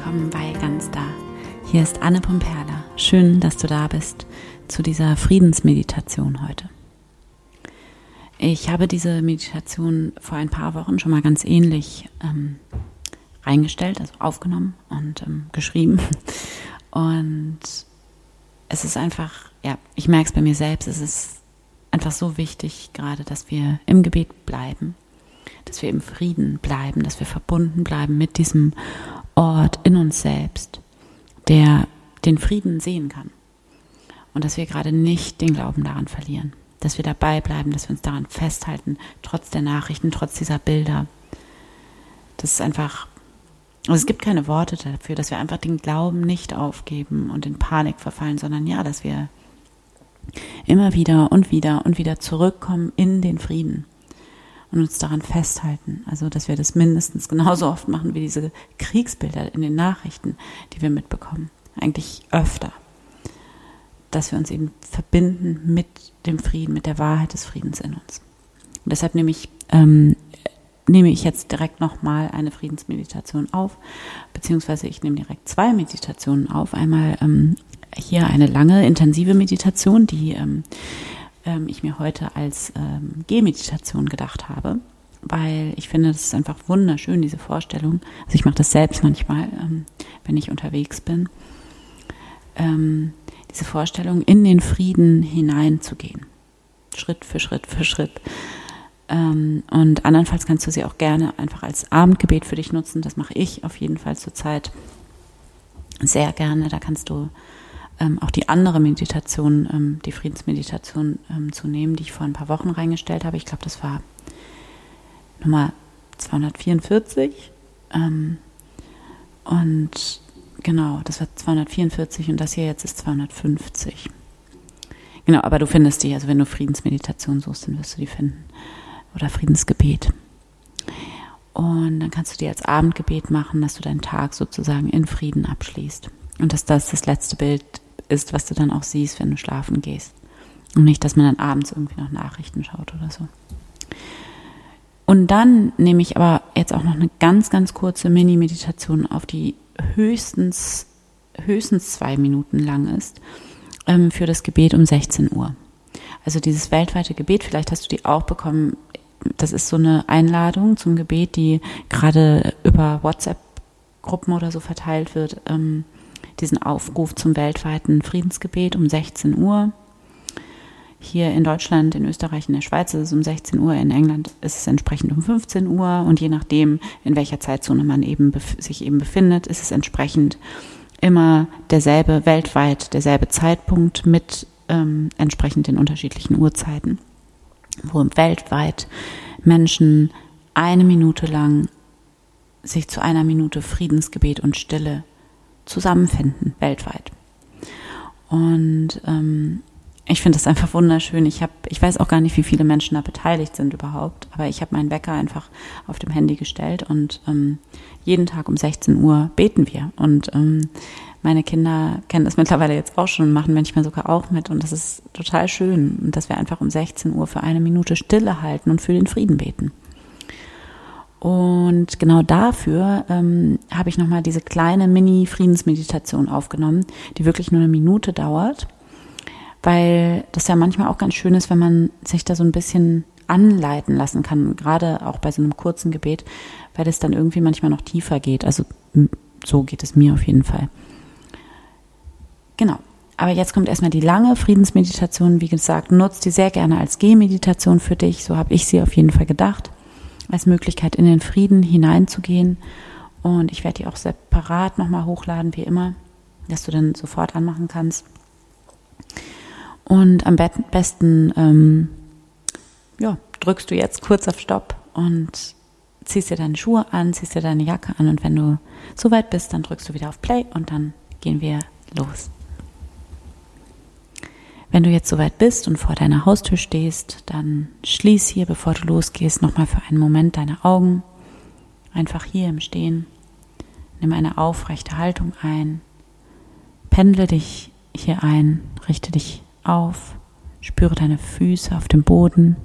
willkommen bei Ganz Da. Hier ist Anne Pomperla. Schön, dass du da bist zu dieser Friedensmeditation heute. Ich habe diese Meditation vor ein paar Wochen schon mal ganz ähnlich ähm, reingestellt, also aufgenommen und ähm, geschrieben. Und es ist einfach, ja, ich merke es bei mir selbst, es ist einfach so wichtig gerade, dass wir im Gebet bleiben, dass wir im Frieden bleiben, dass wir verbunden bleiben mit diesem Ort in uns selbst, der den Frieden sehen kann. Und dass wir gerade nicht den Glauben daran verlieren, dass wir dabei bleiben, dass wir uns daran festhalten, trotz der Nachrichten, trotz dieser Bilder. Das ist einfach, also es gibt keine Worte dafür, dass wir einfach den Glauben nicht aufgeben und in Panik verfallen, sondern ja, dass wir immer wieder und wieder und wieder zurückkommen in den Frieden und uns daran festhalten. Also, dass wir das mindestens genauso oft machen wie diese Kriegsbilder in den Nachrichten, die wir mitbekommen. Eigentlich öfter. Dass wir uns eben verbinden mit dem Frieden, mit der Wahrheit des Friedens in uns. Und deshalb nehme ich, ähm, nehme ich jetzt direkt nochmal eine Friedensmeditation auf, beziehungsweise ich nehme direkt zwei Meditationen auf. Einmal ähm, hier eine lange, intensive Meditation, die ähm, ähm, ich mir heute als ähm, Gehmeditation gedacht habe, weil ich finde, das ist einfach wunderschön, diese Vorstellung. Also ich mache das selbst manchmal, ähm, wenn ich unterwegs bin. Ähm, diese Vorstellung, in den Frieden hineinzugehen. Schritt für Schritt für Schritt. Ähm, und andernfalls kannst du sie auch gerne einfach als Abendgebet für dich nutzen. Das mache ich auf jeden Fall zurzeit sehr gerne. Da kannst du ähm, auch die andere Meditation, ähm, die Friedensmeditation ähm, zu nehmen, die ich vor ein paar Wochen reingestellt habe. Ich glaube, das war Nummer 244. Ähm, und genau, das war 244 und das hier jetzt ist 250. Genau, aber du findest die, also wenn du Friedensmeditation suchst, dann wirst du die finden. Oder Friedensgebet. Und dann kannst du die als Abendgebet machen, dass du deinen Tag sozusagen in Frieden abschließt. Und dass das das letzte Bild ist, was du dann auch siehst, wenn du schlafen gehst. Und nicht, dass man dann abends irgendwie noch Nachrichten schaut oder so. Und dann nehme ich aber jetzt auch noch eine ganz, ganz kurze Mini-Meditation auf, die höchstens, höchstens zwei Minuten lang ist, ähm, für das Gebet um 16 Uhr. Also dieses weltweite Gebet, vielleicht hast du die auch bekommen. Das ist so eine Einladung zum Gebet, die gerade über WhatsApp-Gruppen oder so verteilt wird. Ähm, diesen Aufruf zum weltweiten Friedensgebet um 16 Uhr. Hier in Deutschland, in Österreich, in der Schweiz ist es um 16 Uhr, in England ist es entsprechend um 15 Uhr und je nachdem, in welcher Zeitzone man eben sich eben befindet, ist es entsprechend immer derselbe weltweit, derselbe Zeitpunkt mit ähm, entsprechend den unterschiedlichen Uhrzeiten, wo weltweit Menschen eine Minute lang sich zu einer Minute Friedensgebet und Stille zusammenfinden weltweit. Und ähm, ich finde das einfach wunderschön. Ich habe, ich weiß auch gar nicht, wie viele Menschen da beteiligt sind überhaupt, aber ich habe meinen Wecker einfach auf dem Handy gestellt und ähm, jeden Tag um 16 Uhr beten wir. Und ähm, meine Kinder kennen das mittlerweile jetzt auch schon und machen manchmal sogar auch mit. Und das ist total schön, dass wir einfach um 16 Uhr für eine Minute Stille halten und für den Frieden beten. Und genau dafür ähm, habe ich nochmal diese kleine Mini-Friedensmeditation aufgenommen, die wirklich nur eine Minute dauert, weil das ja manchmal auch ganz schön ist, wenn man sich da so ein bisschen anleiten lassen kann, gerade auch bei so einem kurzen Gebet, weil es dann irgendwie manchmal noch tiefer geht. Also so geht es mir auf jeden Fall. Genau. Aber jetzt kommt erstmal die lange Friedensmeditation. Wie gesagt, nutzt die sehr gerne als Gehmeditation für dich. So habe ich sie auf jeden Fall gedacht als Möglichkeit in den Frieden hineinzugehen. Und ich werde die auch separat nochmal hochladen, wie immer, dass du dann sofort anmachen kannst. Und am besten ähm, ja, drückst du jetzt kurz auf Stopp und ziehst dir deine Schuhe an, ziehst dir deine Jacke an und wenn du soweit bist, dann drückst du wieder auf Play und dann gehen wir los. Wenn du jetzt soweit bist und vor deiner Haustür stehst, dann schließ hier, bevor du losgehst, nochmal für einen Moment deine Augen. Einfach hier im Stehen. Nimm eine aufrechte Haltung ein. Pendle dich hier ein. Richte dich auf. Spüre deine Füße auf dem Boden.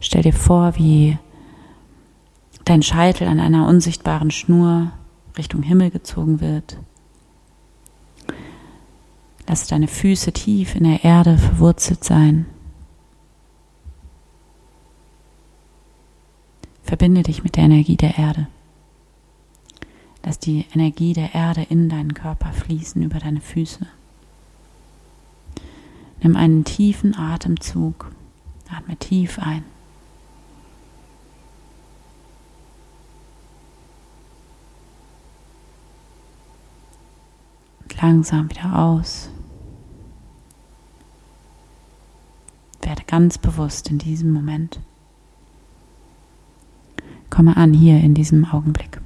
Stell dir vor, wie dein Scheitel an einer unsichtbaren Schnur Richtung Himmel gezogen wird. Lass deine Füße tief in der Erde verwurzelt sein. Verbinde dich mit der Energie der Erde. Lass die Energie der Erde in deinen Körper fließen über deine Füße. Nimm einen tiefen Atemzug. Atme tief ein. Langsam wieder aus. Werde ganz bewusst in diesem Moment. Komme an hier in diesem Augenblick.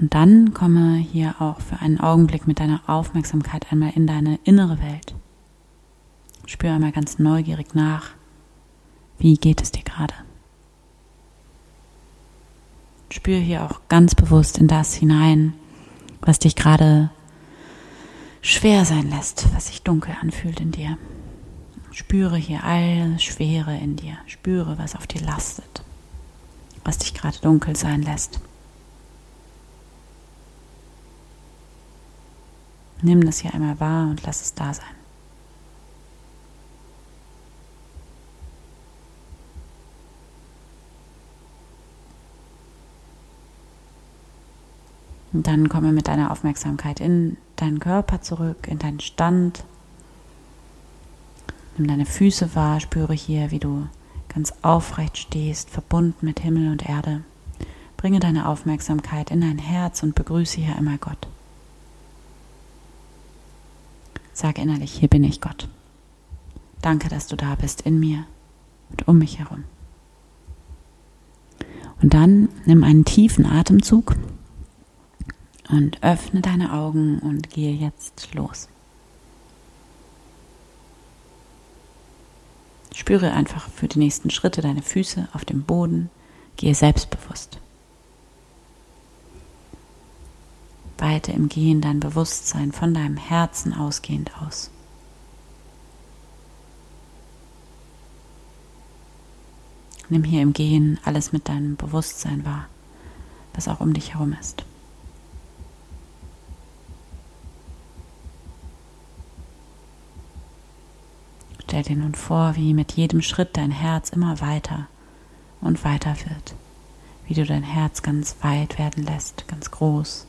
Und dann komme hier auch für einen Augenblick mit deiner Aufmerksamkeit einmal in deine innere Welt. Spür einmal ganz neugierig nach, wie geht es dir gerade. Spür hier auch ganz bewusst in das hinein, was dich gerade schwer sein lässt, was sich dunkel anfühlt in dir. Spüre hier alle Schwere in dir. Spüre, was auf dir lastet, was dich gerade dunkel sein lässt. Nimm das hier einmal wahr und lass es da sein. Und dann komme mit deiner Aufmerksamkeit in deinen Körper zurück, in deinen Stand. Nimm deine Füße wahr, spüre hier, wie du ganz aufrecht stehst, verbunden mit Himmel und Erde. Bringe deine Aufmerksamkeit in dein Herz und begrüße hier einmal Gott. Sag innerlich, hier bin ich Gott. Danke, dass du da bist in mir und um mich herum. Und dann nimm einen tiefen Atemzug und öffne deine Augen und gehe jetzt los. Spüre einfach für die nächsten Schritte deine Füße auf dem Boden. Gehe selbstbewusst. Weite im Gehen dein Bewusstsein von deinem Herzen ausgehend aus. Nimm hier im Gehen alles mit deinem Bewusstsein wahr, was auch um dich herum ist. Stell dir nun vor, wie mit jedem Schritt dein Herz immer weiter und weiter wird, wie du dein Herz ganz weit werden lässt, ganz groß.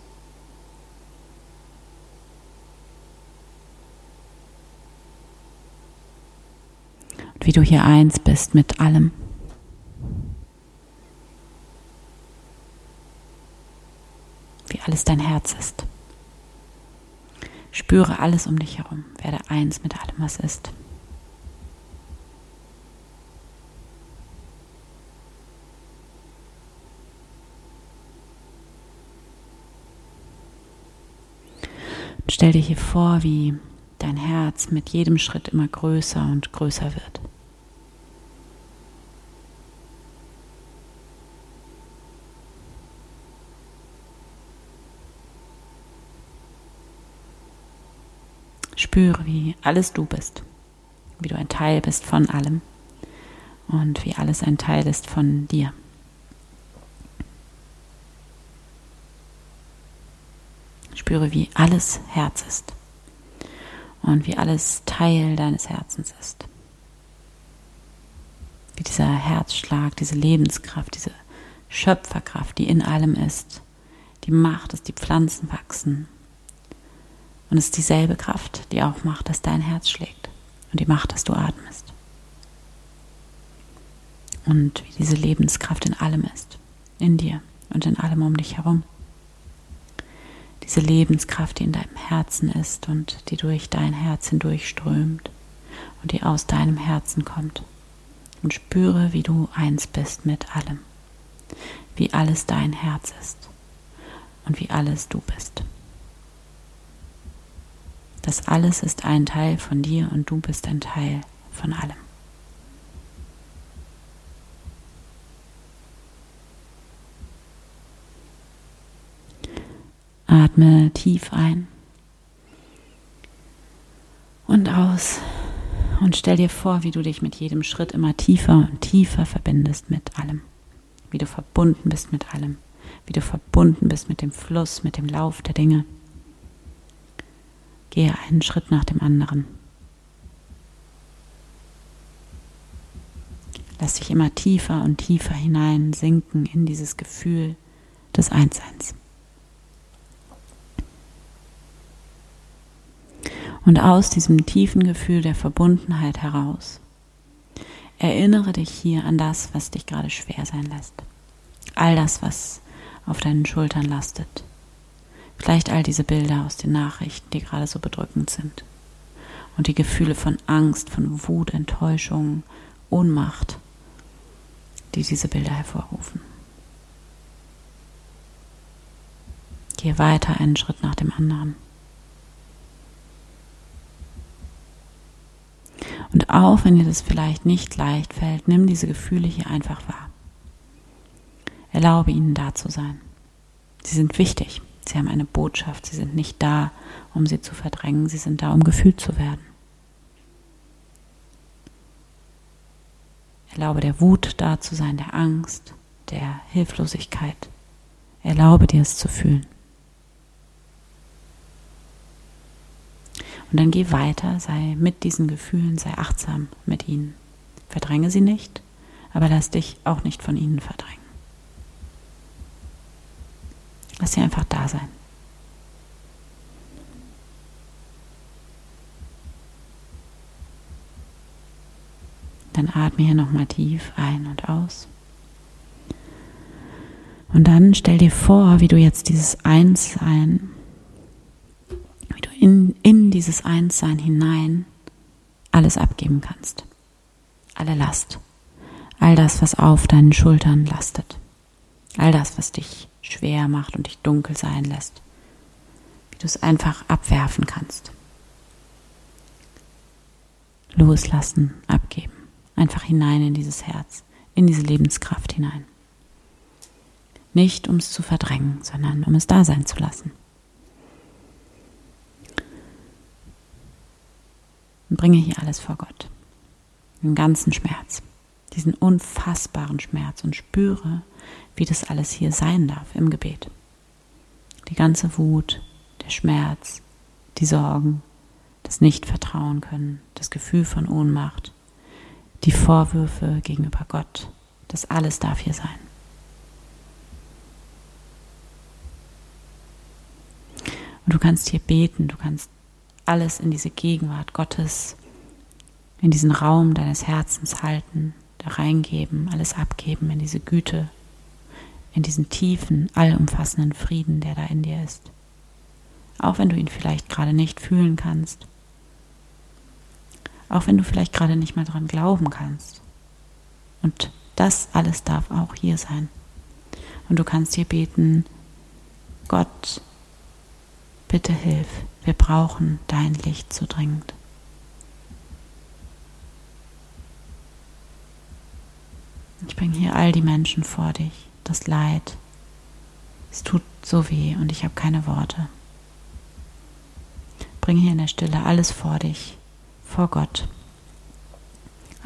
Und wie du hier eins bist mit allem. Wie alles dein Herz ist. Spüre alles um dich herum. Werde eins mit allem, was ist. Stell dir hier vor, wie dein Herz mit jedem Schritt immer größer und größer wird. Spüre, wie alles du bist, wie du ein Teil bist von allem und wie alles ein Teil ist von dir. Spüre, wie alles Herz ist und wie alles Teil deines Herzens ist. Wie dieser Herzschlag, diese Lebenskraft, diese Schöpferkraft, die in allem ist, die macht, dass die Pflanzen wachsen. Und es ist dieselbe Kraft, die auch macht, dass dein Herz schlägt und die macht, dass du atmest. Und wie diese Lebenskraft in allem ist, in dir und in allem um dich herum diese Lebenskraft, die in deinem Herzen ist und die durch dein Herz hindurchströmt und die aus deinem Herzen kommt. Und spüre, wie du eins bist mit allem, wie alles dein Herz ist und wie alles du bist. Das alles ist ein Teil von dir und du bist ein Teil von allem. Atme tief ein und aus und stell dir vor, wie du dich mit jedem Schritt immer tiefer und tiefer verbindest mit allem, wie du verbunden bist mit allem, wie du verbunden bist mit dem Fluss, mit dem Lauf der Dinge. Gehe einen Schritt nach dem anderen. Lass dich immer tiefer und tiefer hinein sinken in dieses Gefühl des Einsseins. Und aus diesem tiefen Gefühl der Verbundenheit heraus erinnere dich hier an das, was dich gerade schwer sein lässt. All das, was auf deinen Schultern lastet. Vielleicht all diese Bilder aus den Nachrichten, die gerade so bedrückend sind. Und die Gefühle von Angst, von Wut, Enttäuschung, Ohnmacht, die diese Bilder hervorrufen. Gehe weiter einen Schritt nach dem anderen. Und auch wenn dir das vielleicht nicht leicht fällt, nimm diese Gefühle hier einfach wahr. Erlaube ihnen da zu sein. Sie sind wichtig. Sie haben eine Botschaft. Sie sind nicht da, um sie zu verdrängen. Sie sind da, um gefühlt zu werden. Erlaube der Wut da zu sein, der Angst, der Hilflosigkeit. Erlaube dir es zu fühlen. Und dann geh weiter, sei mit diesen Gefühlen, sei achtsam mit ihnen. Verdränge sie nicht, aber lass dich auch nicht von ihnen verdrängen. Lass sie einfach da sein. Dann atme hier nochmal tief ein und aus. Und dann stell dir vor, wie du jetzt dieses Einssein in, in dieses Einssein hinein alles abgeben kannst. Alle Last. All das, was auf deinen Schultern lastet. All das, was dich schwer macht und dich dunkel sein lässt. Wie du es einfach abwerfen kannst. Loslassen, abgeben. Einfach hinein in dieses Herz, in diese Lebenskraft hinein. Nicht um es zu verdrängen, sondern um es da sein zu lassen. Und bringe hier alles vor Gott. Den ganzen Schmerz, diesen unfassbaren Schmerz und spüre, wie das alles hier sein darf im Gebet. Die ganze Wut, der Schmerz, die Sorgen, das Nicht-Vertrauen können, das Gefühl von Ohnmacht, die Vorwürfe gegenüber Gott, das alles darf hier sein. Und du kannst hier beten, du kannst alles in diese Gegenwart Gottes, in diesen Raum deines Herzens halten, da reingeben, alles abgeben in diese Güte, in diesen tiefen, allumfassenden Frieden, der da in dir ist. Auch wenn du ihn vielleicht gerade nicht fühlen kannst. Auch wenn du vielleicht gerade nicht mal dran glauben kannst. Und das alles darf auch hier sein. Und du kannst hier beten, Gott, bitte hilf, wir brauchen dein Licht so dringend. Ich bringe hier all die Menschen vor dich, das Leid. Es tut so weh und ich habe keine Worte. Bringe hier in der Stille alles vor dich, vor Gott.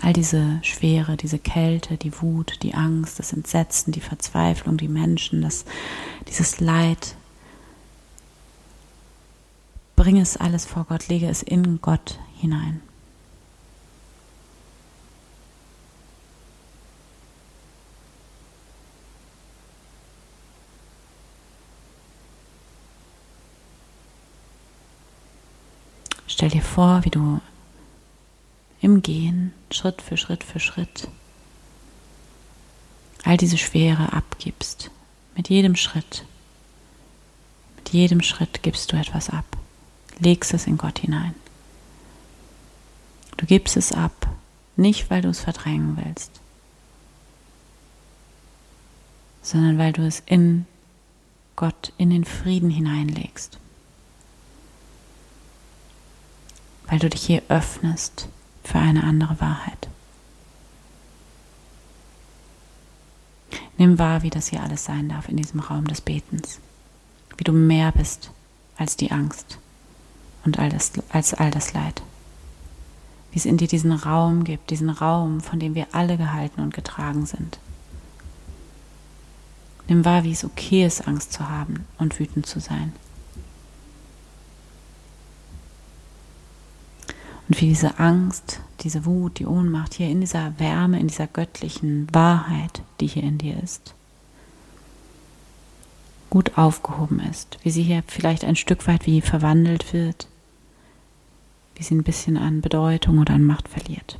All diese Schwere, diese Kälte, die Wut, die Angst, das Entsetzen, die Verzweiflung, die Menschen, das, dieses Leid, Bringe es alles vor Gott, lege es in Gott hinein. Stell dir vor, wie du im Gehen Schritt für Schritt für Schritt all diese Schwere abgibst. Mit jedem Schritt. Mit jedem Schritt gibst du etwas ab legst es in Gott hinein. Du gibst es ab, nicht weil du es verdrängen willst, sondern weil du es in Gott, in den Frieden hineinlegst. Weil du dich hier öffnest für eine andere Wahrheit. Nimm wahr, wie das hier alles sein darf in diesem Raum des Betens. Wie du mehr bist als die Angst und all das, als all das Leid. Wie es in dir diesen Raum gibt, diesen Raum, von dem wir alle gehalten und getragen sind. Nimm wahr, wie es okay ist, Angst zu haben und wütend zu sein. Und wie diese Angst, diese Wut, die Ohnmacht hier in dieser Wärme, in dieser göttlichen Wahrheit, die hier in dir ist, gut aufgehoben ist, wie sie hier vielleicht ein Stück weit wie verwandelt wird, wie sie ein bisschen an Bedeutung oder an Macht verliert.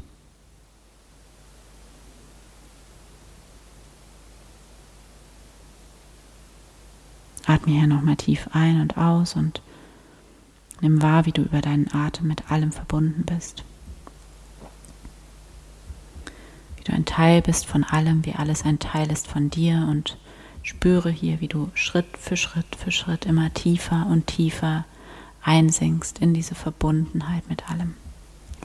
Atme hier nochmal tief ein und aus und nimm wahr, wie du über deinen Atem mit allem verbunden bist. Wie du ein Teil bist von allem, wie alles ein Teil ist von dir und spüre hier, wie du Schritt für Schritt für Schritt immer tiefer und tiefer einsinkst in diese Verbundenheit mit allem,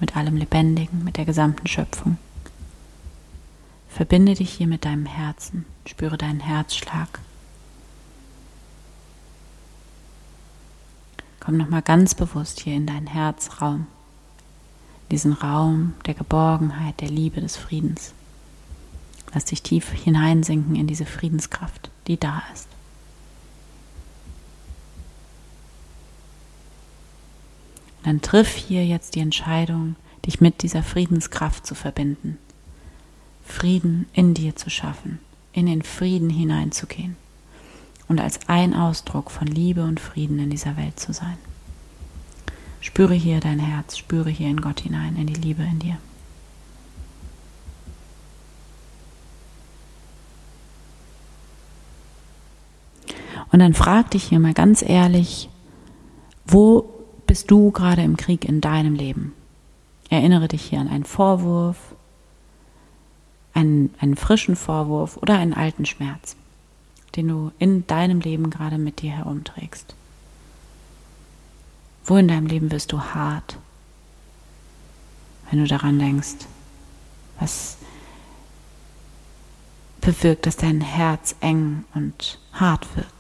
mit allem Lebendigen, mit der gesamten Schöpfung. Verbinde dich hier mit deinem Herzen, spüre deinen Herzschlag Komm nochmal ganz bewusst hier in deinen Herzraum, diesen Raum der Geborgenheit, der Liebe, des Friedens. Lass dich tief hineinsinken in diese Friedenskraft, die da ist. Dann triff hier jetzt die Entscheidung, dich mit dieser Friedenskraft zu verbinden, Frieden in dir zu schaffen, in den Frieden hineinzugehen und als ein Ausdruck von Liebe und Frieden in dieser Welt zu sein. Spüre hier dein Herz, spüre hier in Gott hinein, in die Liebe in dir. Und dann frag dich hier mal ganz ehrlich, wo bist du gerade im Krieg in deinem Leben? Erinnere dich hier an einen Vorwurf, einen, einen frischen Vorwurf oder einen alten Schmerz den du in deinem Leben gerade mit dir herumträgst? Wo in deinem Leben wirst du hart, wenn du daran denkst? Was bewirkt, dass dein Herz eng und hart wird?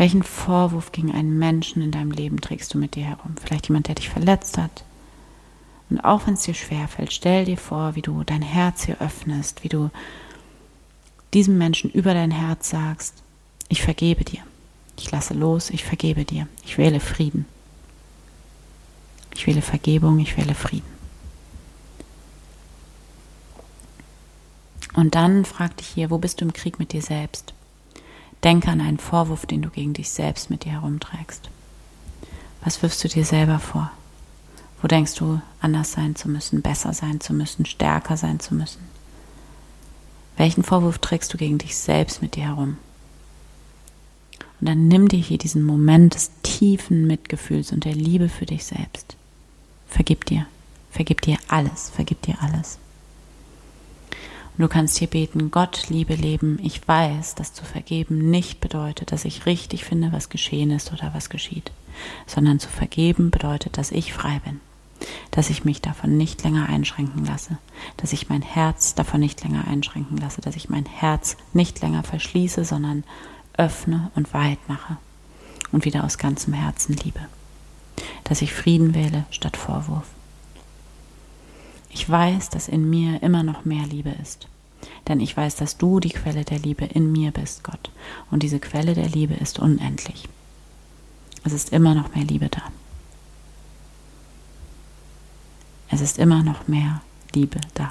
Welchen Vorwurf gegen einen Menschen in deinem Leben trägst du mit dir herum? Vielleicht jemand, der dich verletzt hat. Und auch wenn es dir schwerfällt, stell dir vor, wie du dein Herz hier öffnest, wie du diesem Menschen über dein Herz sagst, ich vergebe dir, ich lasse los, ich vergebe dir, ich wähle Frieden. Ich wähle Vergebung, ich wähle Frieden. Und dann frag dich hier, wo bist du im Krieg mit dir selbst? Denke an einen Vorwurf, den du gegen dich selbst mit dir herumträgst. Was wirfst du dir selber vor? Wo denkst du, anders sein zu müssen, besser sein zu müssen, stärker sein zu müssen? Welchen Vorwurf trägst du gegen dich selbst mit dir herum? Und dann nimm dir hier diesen Moment des tiefen Mitgefühls und der Liebe für dich selbst. Vergib dir. Vergib dir alles. Vergib dir alles. Und du kannst hier beten, Gott, Liebe, Leben, ich weiß, dass zu vergeben nicht bedeutet, dass ich richtig finde, was geschehen ist oder was geschieht, sondern zu vergeben bedeutet, dass ich frei bin. Dass ich mich davon nicht länger einschränken lasse, dass ich mein Herz davon nicht länger einschränken lasse, dass ich mein Herz nicht länger verschließe, sondern öffne und weit mache. Und wieder aus ganzem Herzen liebe, dass ich Frieden wähle statt Vorwurf. Ich weiß, dass in mir immer noch mehr Liebe ist, denn ich weiß, dass du die Quelle der Liebe in mir bist, Gott, und diese Quelle der Liebe ist unendlich. Es ist immer noch mehr Liebe da. Es ist immer noch mehr Liebe da.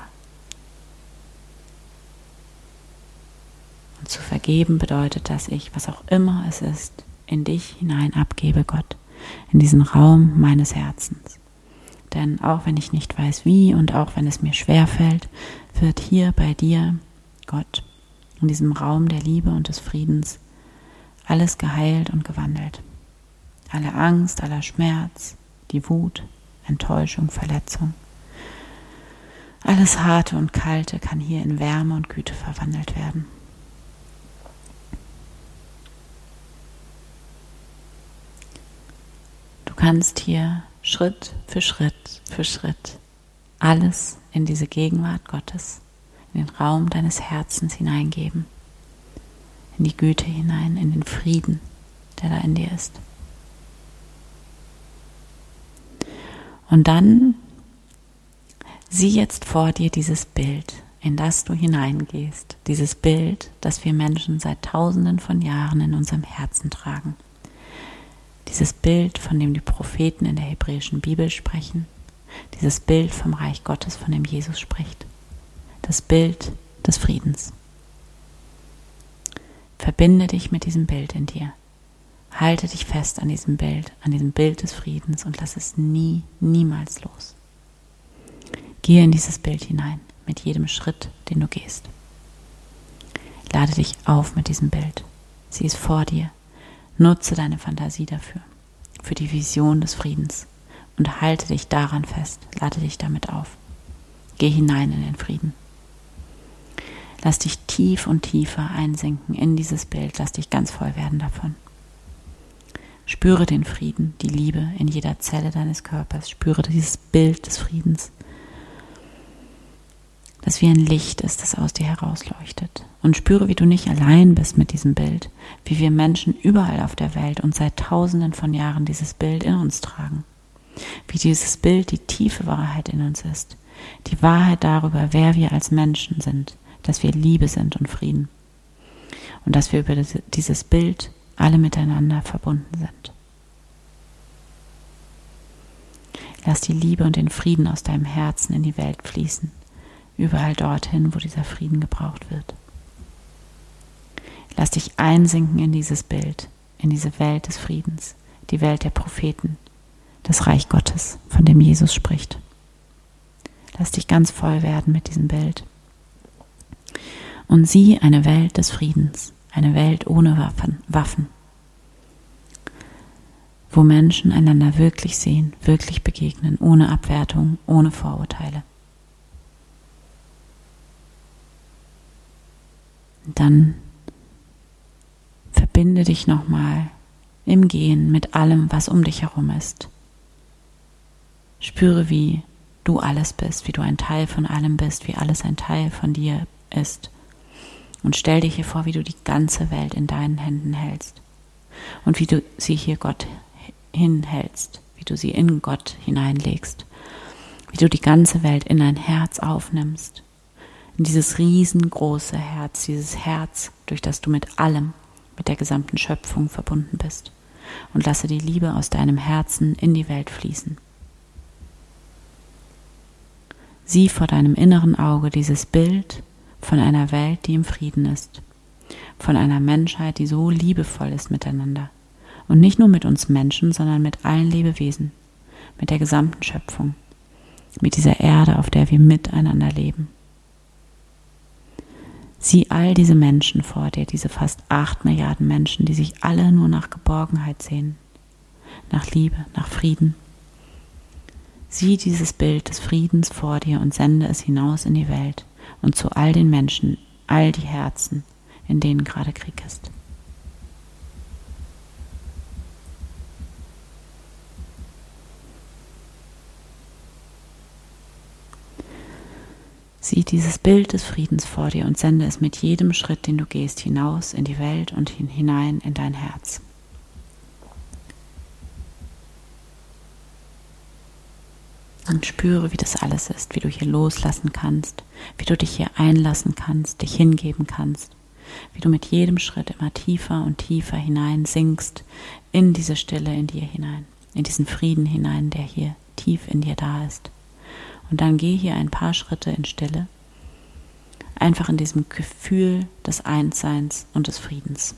Und zu vergeben bedeutet, dass ich, was auch immer es ist, in dich hinein abgebe, Gott, in diesen Raum meines Herzens. Denn auch wenn ich nicht weiß wie und auch wenn es mir schwer fällt, wird hier bei dir, Gott, in diesem Raum der Liebe und des Friedens alles geheilt und gewandelt. Alle Angst, aller Schmerz, die Wut, Enttäuschung, Verletzung. Alles Harte und Kalte kann hier in Wärme und Güte verwandelt werden. Du kannst hier Schritt für Schritt für Schritt alles in diese Gegenwart Gottes, in den Raum deines Herzens hineingeben, in die Güte hinein, in den Frieden, der da in dir ist. Und dann sieh jetzt vor dir dieses Bild, in das du hineingehst, dieses Bild, das wir Menschen seit tausenden von Jahren in unserem Herzen tragen. Dieses Bild, von dem die Propheten in der hebräischen Bibel sprechen, dieses Bild vom Reich Gottes, von dem Jesus spricht, das Bild des Friedens. Verbinde dich mit diesem Bild in dir. Halte dich fest an diesem Bild, an diesem Bild des Friedens und lass es nie, niemals los. Gehe in dieses Bild hinein mit jedem Schritt, den du gehst. Lade dich auf mit diesem Bild. Sie ist vor dir. Nutze deine Fantasie dafür, für die Vision des Friedens und halte dich daran fest. Lade dich damit auf. Geh hinein in den Frieden. Lass dich tief und tiefer einsinken in dieses Bild. Lass dich ganz voll werden davon. Spüre den Frieden, die Liebe in jeder Zelle deines Körpers. Spüre dieses Bild des Friedens das wie ein Licht ist, das aus dir herausleuchtet. Und spüre, wie du nicht allein bist mit diesem Bild, wie wir Menschen überall auf der Welt und seit tausenden von Jahren dieses Bild in uns tragen. Wie dieses Bild die tiefe Wahrheit in uns ist. Die Wahrheit darüber, wer wir als Menschen sind, dass wir Liebe sind und Frieden. Und dass wir über dieses Bild alle miteinander verbunden sind. Lass die Liebe und den Frieden aus deinem Herzen in die Welt fließen überall dorthin, wo dieser Frieden gebraucht wird. Lass dich einsinken in dieses Bild, in diese Welt des Friedens, die Welt der Propheten, das Reich Gottes, von dem Jesus spricht. Lass dich ganz voll werden mit diesem Bild. Und sieh eine Welt des Friedens, eine Welt ohne Waffen, Waffen, wo Menschen einander wirklich sehen, wirklich begegnen, ohne Abwertung, ohne Vorurteile. Dann verbinde dich nochmal im Gehen mit allem, was um dich herum ist. Spüre, wie du alles bist, wie du ein Teil von allem bist, wie alles ein Teil von dir ist. Und stell dir hier vor, wie du die ganze Welt in deinen Händen hältst. Und wie du sie hier Gott hinhältst, wie du sie in Gott hineinlegst. Wie du die ganze Welt in dein Herz aufnimmst in dieses riesengroße Herz, dieses Herz, durch das du mit allem, mit der gesamten Schöpfung verbunden bist. Und lasse die Liebe aus deinem Herzen in die Welt fließen. Sieh vor deinem inneren Auge dieses Bild von einer Welt, die im Frieden ist, von einer Menschheit, die so liebevoll ist miteinander. Und nicht nur mit uns Menschen, sondern mit allen Lebewesen, mit der gesamten Schöpfung, mit dieser Erde, auf der wir miteinander leben. Sieh all diese Menschen vor dir, diese fast acht Milliarden Menschen, die sich alle nur nach Geborgenheit sehen, nach Liebe, nach Frieden. Sieh dieses Bild des Friedens vor dir und sende es hinaus in die Welt und zu all den Menschen, all die Herzen, in denen gerade Krieg ist. Sieh dieses Bild des Friedens vor dir und sende es mit jedem Schritt, den du gehst, hinaus in die Welt und hinein in dein Herz. Und spüre, wie das alles ist, wie du hier loslassen kannst, wie du dich hier einlassen kannst, dich hingeben kannst, wie du mit jedem Schritt immer tiefer und tiefer hinein sinkst in diese Stille in dir hinein, in diesen Frieden hinein, der hier tief in dir da ist. Und dann geh hier ein paar Schritte in Stille, einfach in diesem Gefühl des Einsseins und des Friedens.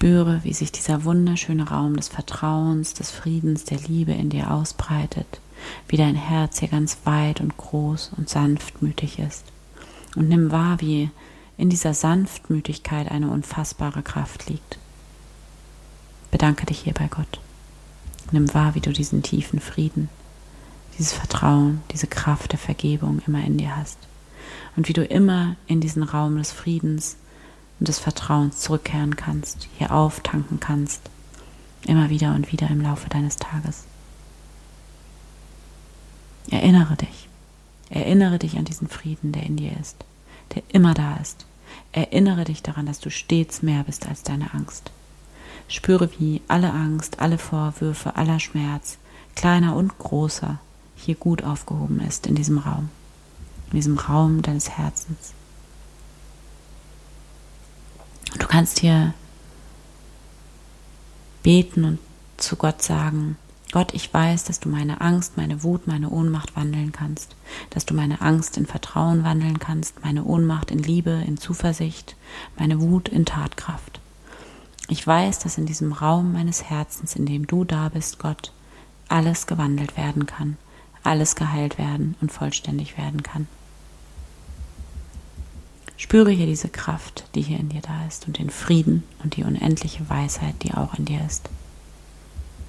Spüre, wie sich dieser wunderschöne Raum des Vertrauens, des Friedens, der Liebe in dir ausbreitet, wie dein Herz hier ganz weit und groß und sanftmütig ist. Und nimm wahr, wie in dieser Sanftmütigkeit eine unfassbare Kraft liegt. Bedanke dich hier bei Gott. Nimm wahr, wie du diesen tiefen Frieden, dieses Vertrauen, diese Kraft der Vergebung immer in dir hast. Und wie du immer in diesen Raum des Friedens und des Vertrauens zurückkehren kannst, hier auftanken kannst, immer wieder und wieder im Laufe deines Tages. Erinnere dich, Erinnere dich an diesen Frieden, der in dir ist, der immer da ist. Erinnere dich daran, dass du stets mehr bist als deine Angst. Spüre, wie alle Angst, alle Vorwürfe, aller Schmerz, kleiner und großer, hier gut aufgehoben ist in diesem Raum, in diesem Raum deines Herzens. Du kannst hier beten und zu Gott sagen, Gott, ich weiß, dass du meine Angst, meine Wut, meine Ohnmacht wandeln kannst, dass du meine Angst in Vertrauen wandeln kannst, meine Ohnmacht in Liebe, in Zuversicht, meine Wut in Tatkraft. Ich weiß, dass in diesem Raum meines Herzens, in dem du da bist, Gott, alles gewandelt werden kann, alles geheilt werden und vollständig werden kann. Spüre hier diese Kraft, die hier in dir da ist und den Frieden und die unendliche Weisheit, die auch in dir ist.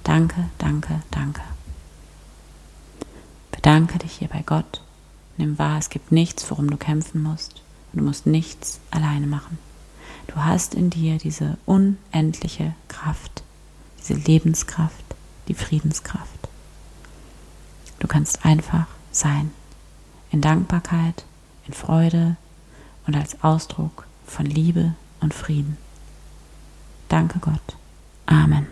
Danke, danke, danke. Bedanke dich hier bei Gott. Nimm wahr, es gibt nichts, worum du kämpfen musst. Und du musst nichts alleine machen. Du hast in dir diese unendliche Kraft, diese Lebenskraft, die Friedenskraft. Du kannst einfach sein. In Dankbarkeit, in Freude und als Ausdruck von Liebe und Frieden. Danke Gott. Amen.